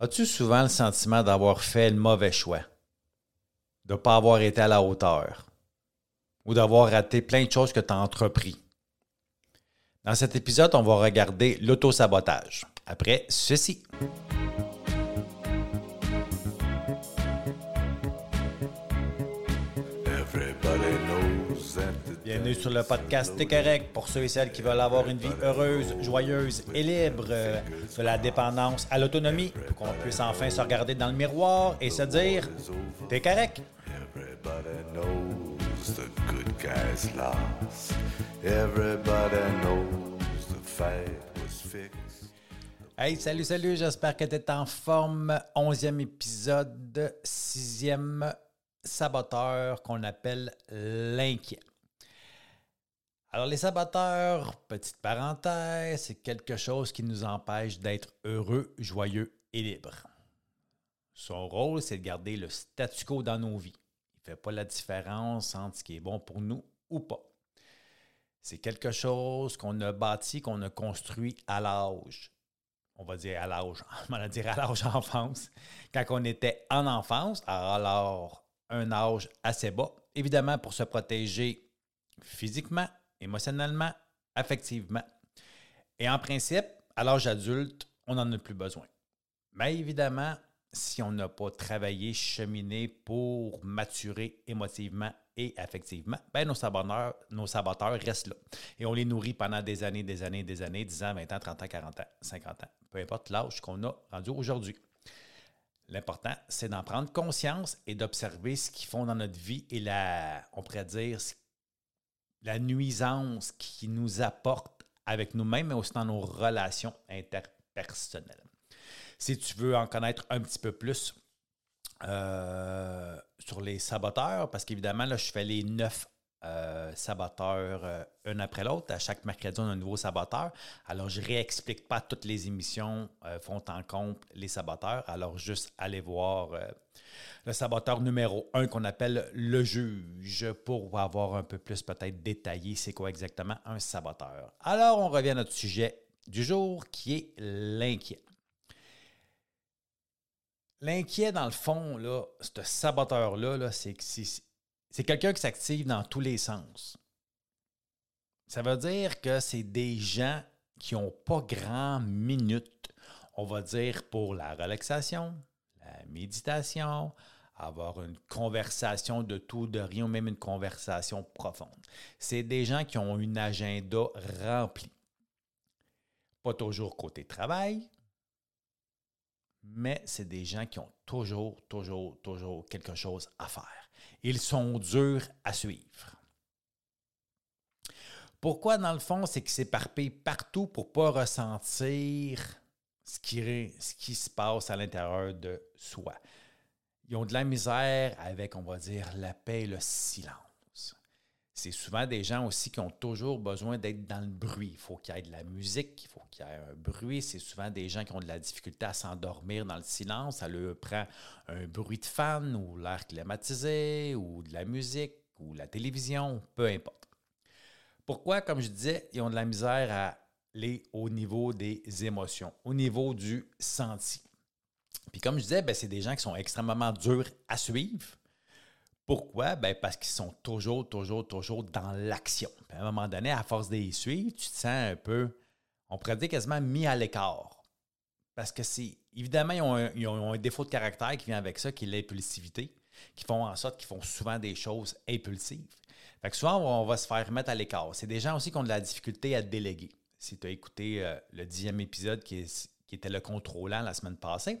As-tu souvent le sentiment d'avoir fait le mauvais choix? De ne pas avoir été à la hauteur? Ou d'avoir raté plein de choses que tu as entrepris? Dans cet épisode, on va regarder l'autosabotage. Après ceci. Bienvenue sur le podcast T'es correct pour ceux et celles qui veulent avoir une vie heureuse, joyeuse et libre euh, de la dépendance à l'autonomie pour qu'on puisse enfin se regarder dans le miroir et se dire T'es correct. Hey, salut, salut, j'espère que tu es en forme. Onzième épisode, sixième saboteur qu'on appelle l'inquiet. Alors, les saboteurs, petite parenthèse, c'est quelque chose qui nous empêche d'être heureux, joyeux et libres. Son rôle, c'est de garder le statu quo dans nos vies. Il ne fait pas la différence entre ce qui est bon pour nous ou pas. C'est quelque chose qu'on a bâti, qu'on a construit à l'âge. On va dire à l'âge, on va dire à l'âge enfance. Quand on était en enfance, alors un âge assez bas, évidemment pour se protéger physiquement, émotionnellement, affectivement. Et en principe, à l'âge adulte, on n'en a plus besoin. Mais évidemment, si on n'a pas travaillé, cheminé pour maturer émotivement et affectivement, ben nos, saboteurs, nos restent là. Et on les nourrit pendant des années, des années, des années, 10 ans, 20 ans, 30 ans, 40 ans, 50 ans, peu importe l'âge qu'on a rendu aujourd'hui. L'important, c'est d'en prendre conscience et d'observer ce qu'ils font dans notre vie et la, on pourrait dire, la nuisance qu'ils nous apportent avec nous-mêmes, mais aussi dans nos relations interpersonnelles. Si tu veux en connaître un petit peu plus euh, sur les saboteurs, parce qu'évidemment, là, je fais les neuf euh, saboteurs euh, un après l'autre. À chaque mercredi, on a un nouveau saboteur. Alors, je ne réexplique pas toutes les émissions font en compte les saboteurs. Alors, juste aller voir le saboteur numéro un qu'on appelle le juge pour avoir un peu plus peut-être détaillé c'est quoi exactement un saboteur. Alors, on revient à notre sujet du jour qui est l'inquiet. L'inquiet, dans le fond, là, ce saboteur-là, c'est c'est quelqu'un qui s'active dans tous les sens. Ça veut dire que c'est des gens qui n'ont pas grand minute, on va dire, pour la relaxation, la méditation, avoir une conversation de tout, de rien, ou même une conversation profonde. C'est des gens qui ont une agenda rempli. Pas toujours côté travail, mais c'est des gens qui ont toujours, toujours, toujours quelque chose à faire. Ils sont durs à suivre. Pourquoi, dans le fond, c'est qu'ils s'éparpillent partout pour ne pas ressentir ce qui, se passe à l'intérieur de soi? Ils ont de la misère avec, on va dire, la paix et le silence c'est souvent des gens aussi qui ont toujours besoin d'être dans le bruit. Il faut qu'il y ait de la musique, il faut qu'il y ait un bruit. C'est souvent des gens qui ont de la difficulté à s'endormir dans le silence. Ça leur prend un bruit de fan ou l'air climatisé ou de la musique ou la télévision, peu importe. Pourquoi, comme je disais, ils ont de la misère à aller au niveau des émotions, au niveau du senti? Puis comme je disais, ben, c'est des gens qui sont extrêmement durs à suivre pourquoi? Ben parce qu'ils sont toujours, toujours, toujours dans l'action. à un moment donné, à force d'y suivre, tu te sens un peu, on pourrait dire quasiment mis à l'écart. Parce que c'est. Évidemment, ils ont, un, défaut de caractère qui vient avec ça, qui est l'impulsivité, qui font en sorte qu'ils font souvent des choses impulsives. Fait que souvent, on va se faire mettre à l'écart. C'est des gens aussi qui ont de la difficulté à déléguer. Si tu as écouté euh, le dixième épisode qui, qui était le contrôlant la semaine passée,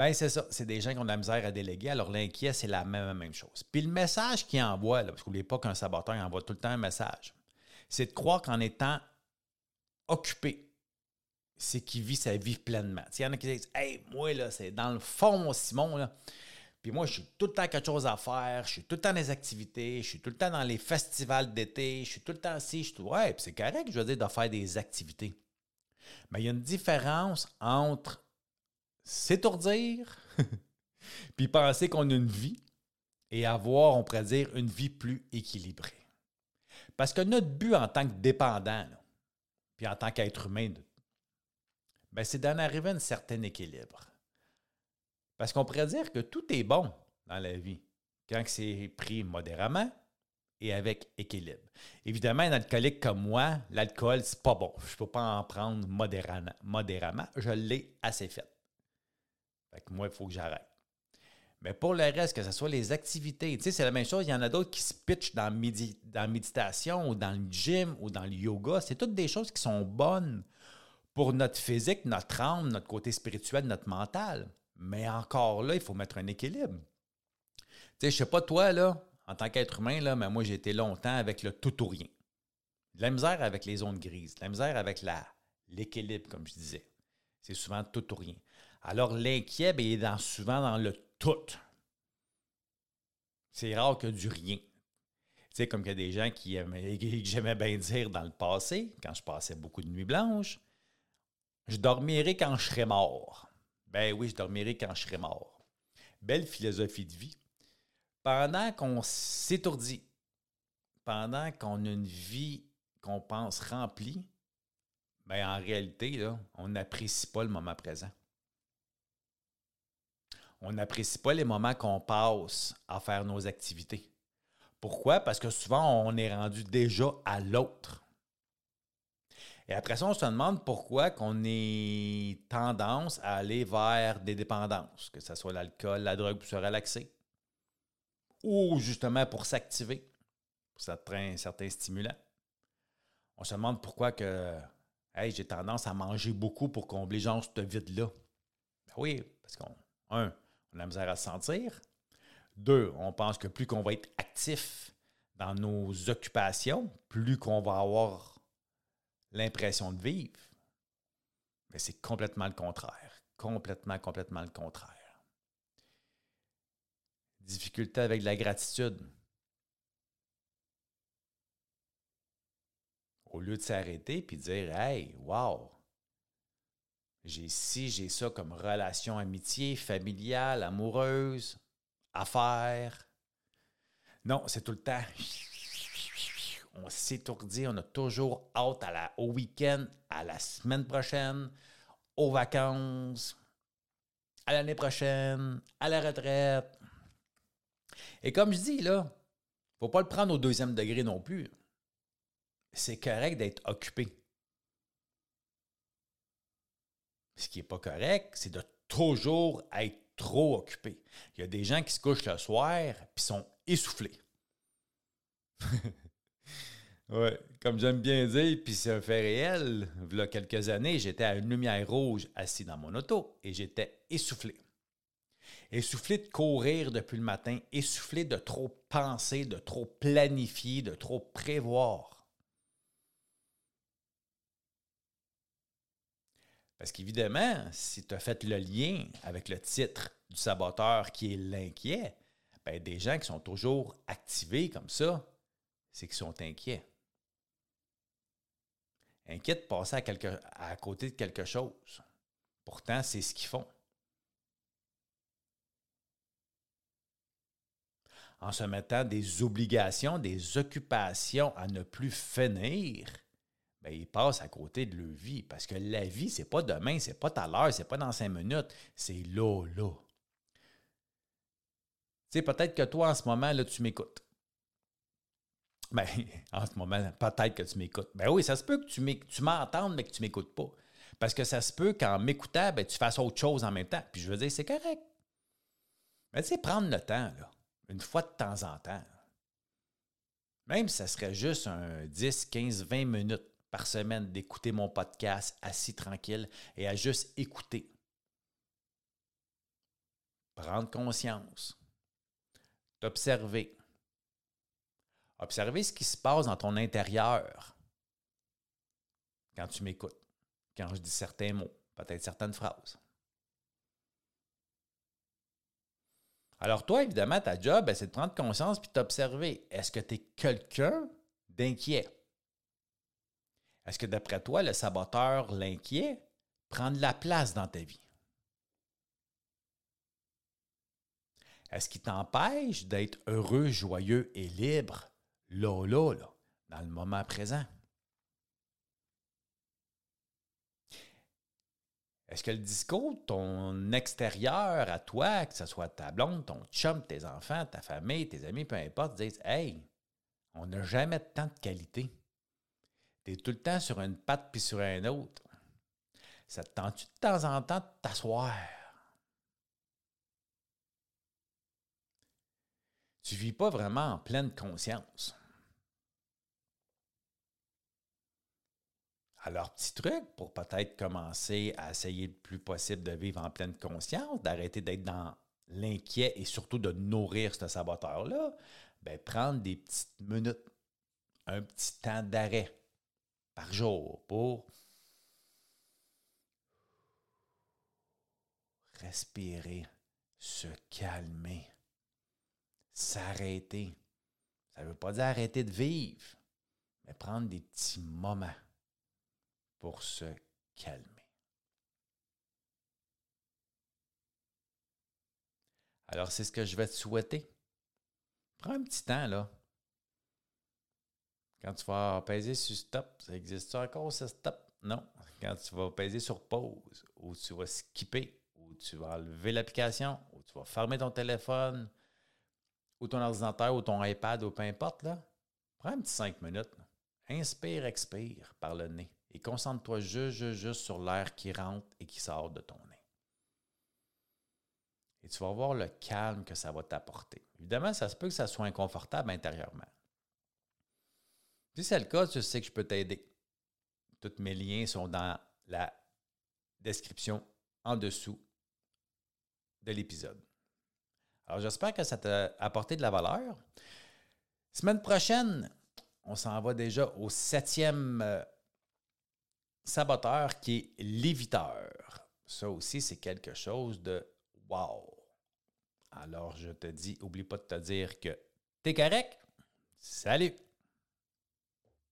ben c'est ça. C'est des gens qui ont de la misère à déléguer. Alors, l'inquiet, c'est la même, même chose. Puis le message qu'il envoie, là, parce qu'oubliez pas qu'un saboteur envoie tout le temps un message, c'est de croire qu'en étant occupé, c'est qu'il vit sa vie pleinement. Il y en a qui disent Hey, moi, là, c'est dans le fond, Simon, là. Puis moi, je suis tout le temps quelque chose à faire, je suis tout le temps dans les activités, je suis tout le temps dans les festivals d'été, je suis tout le temps assis. Je suis Ouais, puis c'est correct, je veux dire, de faire des activités. Mais il y a une différence entre s'étourdir, puis penser qu'on a une vie et avoir, on pourrait dire, une vie plus équilibrée. Parce que notre but en tant que dépendant, puis en tant qu'être humain, ben, c'est d'en arriver à un certain équilibre. Parce qu'on pourrait dire que tout est bon dans la vie quand c'est pris modérément et avec équilibre. Évidemment, un alcoolique comme moi, l'alcool, c'est pas bon. Je ne peux pas en prendre modérément. Je l'ai assez fait. Fait que moi, il faut que j'arrête. Mais pour le reste, que ce soit les activités, tu sais, c'est la même chose. Il y en a d'autres qui se pitchent dans, dans la méditation ou dans le gym ou dans le yoga. C'est toutes des choses qui sont bonnes pour notre physique, notre âme, notre côté spirituel, notre mental. Mais encore là, il faut mettre un équilibre. Tu sais, je sais pas toi, là, en tant qu'être humain, là, mais moi, j'ai été longtemps avec le tout ou rien. La misère avec les zones grises, la misère avec l'équilibre, comme je disais. C'est souvent tout ou rien. Alors, l'inquiet, ben, il est souvent dans le tout. C'est rare que du rien. Tu sais, comme qu'il y a des gens qui, qui j'aimais bien dire dans le passé, quand je passais beaucoup de nuits blanches, je dormirai quand je serai mort. Ben oui, je dormirai quand je serai mort. Belle philosophie de vie. Pendant qu'on s'étourdit, pendant qu'on a une vie qu'on pense remplie, ben en réalité, on n'apprécie pas le moment présent. On n'apprécie pas les moments qu'on passe à faire nos activités. Pourquoi? Parce que souvent, on est rendu déjà à l'autre. Et après ça, on se demande pourquoi qu'on ait tendance à aller vers des dépendances, que ce soit l'alcool, la drogue pour se relaxer, ou justement pour s'activer, pour certains, certains stimulants. On se demande pourquoi que j'ai tendance à manger beaucoup pour combler genre ce vide-là. Ben oui, parce qu'on, un, on a misère à se sentir. Deux, on pense que plus qu'on va être actif dans nos occupations, plus qu'on va avoir l'impression de vivre. Mais c'est complètement le contraire. Complètement, complètement le contraire. Difficulté avec la gratitude. Au lieu de s'arrêter puis dire Hey, wow, j'ai ci, j'ai ça comme relation amitié, familiale, amoureuse, affaires. Non, c'est tout le temps on s'étourdit, on a toujours hâte à la, au week-end, à la semaine prochaine, aux vacances, à l'année prochaine, à la retraite. Et comme je dis, là, faut pas le prendre au deuxième degré non plus. C'est correct d'être occupé. Ce qui n'est pas correct, c'est de toujours être trop occupé. Il y a des gens qui se couchent le soir et sont essoufflés. Oui, comme j'aime bien dire, puis c'est un fait réel, il y a quelques années, j'étais à une lumière rouge assis dans mon auto et j'étais essoufflé. Essoufflé de courir depuis le matin, essoufflé de trop penser, de trop planifier, de trop prévoir. Parce qu'évidemment, si tu as fait le lien avec le titre du saboteur qui est l'inquiet, ben des gens qui sont toujours activés comme ça, c'est qu'ils sont inquiets inquiète de passer à côté de quelque chose. Pourtant, c'est ce qu'ils font. En se mettant des obligations, des occupations à ne plus finir, bien, ils passent à côté de leur vie. Parce que la vie, c'est pas demain, c'est pas tout à l'heure, c'est pas dans cinq minutes, c'est là, là. Tu sais, peut-être que toi, en ce moment, là, tu m'écoutes. Ben, en ce moment, peut-être que tu m'écoutes. Ben oui, ça se peut que tu m'entendes, mais que tu ne m'écoutes pas. Parce que ça se peut qu'en m'écoutant, ben, tu fasses autre chose en même temps. Puis je veux dire, c'est correct. Mais tu sais, prendre le temps, là, une fois de temps en temps. Même si ça serait juste un 10, 15, 20 minutes par semaine d'écouter mon podcast assis tranquille et à juste écouter. Prendre conscience. T'observer Observez ce qui se passe dans ton intérieur quand tu m'écoutes, quand je dis certains mots, peut-être certaines phrases. Alors toi, évidemment, ta job, ben, c'est de prendre conscience puis t'observer. Est-ce que tu es quelqu'un d'inquiet? Est-ce que d'après toi, le saboteur, l'inquiet, prend de la place dans ta vie? Est-ce qu'il t'empêche d'être heureux, joyeux et libre là, là, dans le moment présent? Est-ce que le discours ton extérieur à toi, que ce soit ta blonde, ton chum, tes enfants, ta famille, tes amis, peu importe, disent Hey, on n'a jamais de temps de qualité. Tu es tout le temps sur une patte puis sur un autre. Ça te tente-tu de temps en temps de t'asseoir? Tu vis pas vraiment en pleine conscience. Alors, petit truc pour peut-être commencer à essayer le plus possible de vivre en pleine conscience, d'arrêter d'être dans l'inquiet et surtout de nourrir ce saboteur-là, bien, prendre des petites minutes, un petit temps d'arrêt par jour pour respirer, se calmer, s'arrêter. Ça ne veut pas dire arrêter de vivre, mais prendre des petits moments pour se calmer. Alors, c'est ce que je vais te souhaiter. Prends un petit temps, là. Quand tu vas peser sur stop, ça existe encore ce stop? Non. Quand tu vas peser sur pause, ou tu vas skipper, ou tu vas enlever l'application, ou tu vas fermer ton téléphone, ou ton ordinateur, ou ton iPad, ou peu importe, là, prends un petit cinq minutes. Inspire, expire par le nez et concentre-toi juste, juste, juste sur l'air qui rentre et qui sort de ton nez. Et tu vas voir le calme que ça va t'apporter. Évidemment, ça se peut que ça soit inconfortable intérieurement. Si c'est le cas, tu sais que je peux t'aider. Tous mes liens sont dans la description en dessous de l'épisode. Alors, j'espère que ça t'a apporté de la valeur. Semaine prochaine, on s'en va déjà au septième euh, saboteur qui est léviteur. Ça aussi, c'est quelque chose de wow. Alors, je te dis, oublie pas de te dire que t'es correct. Salut!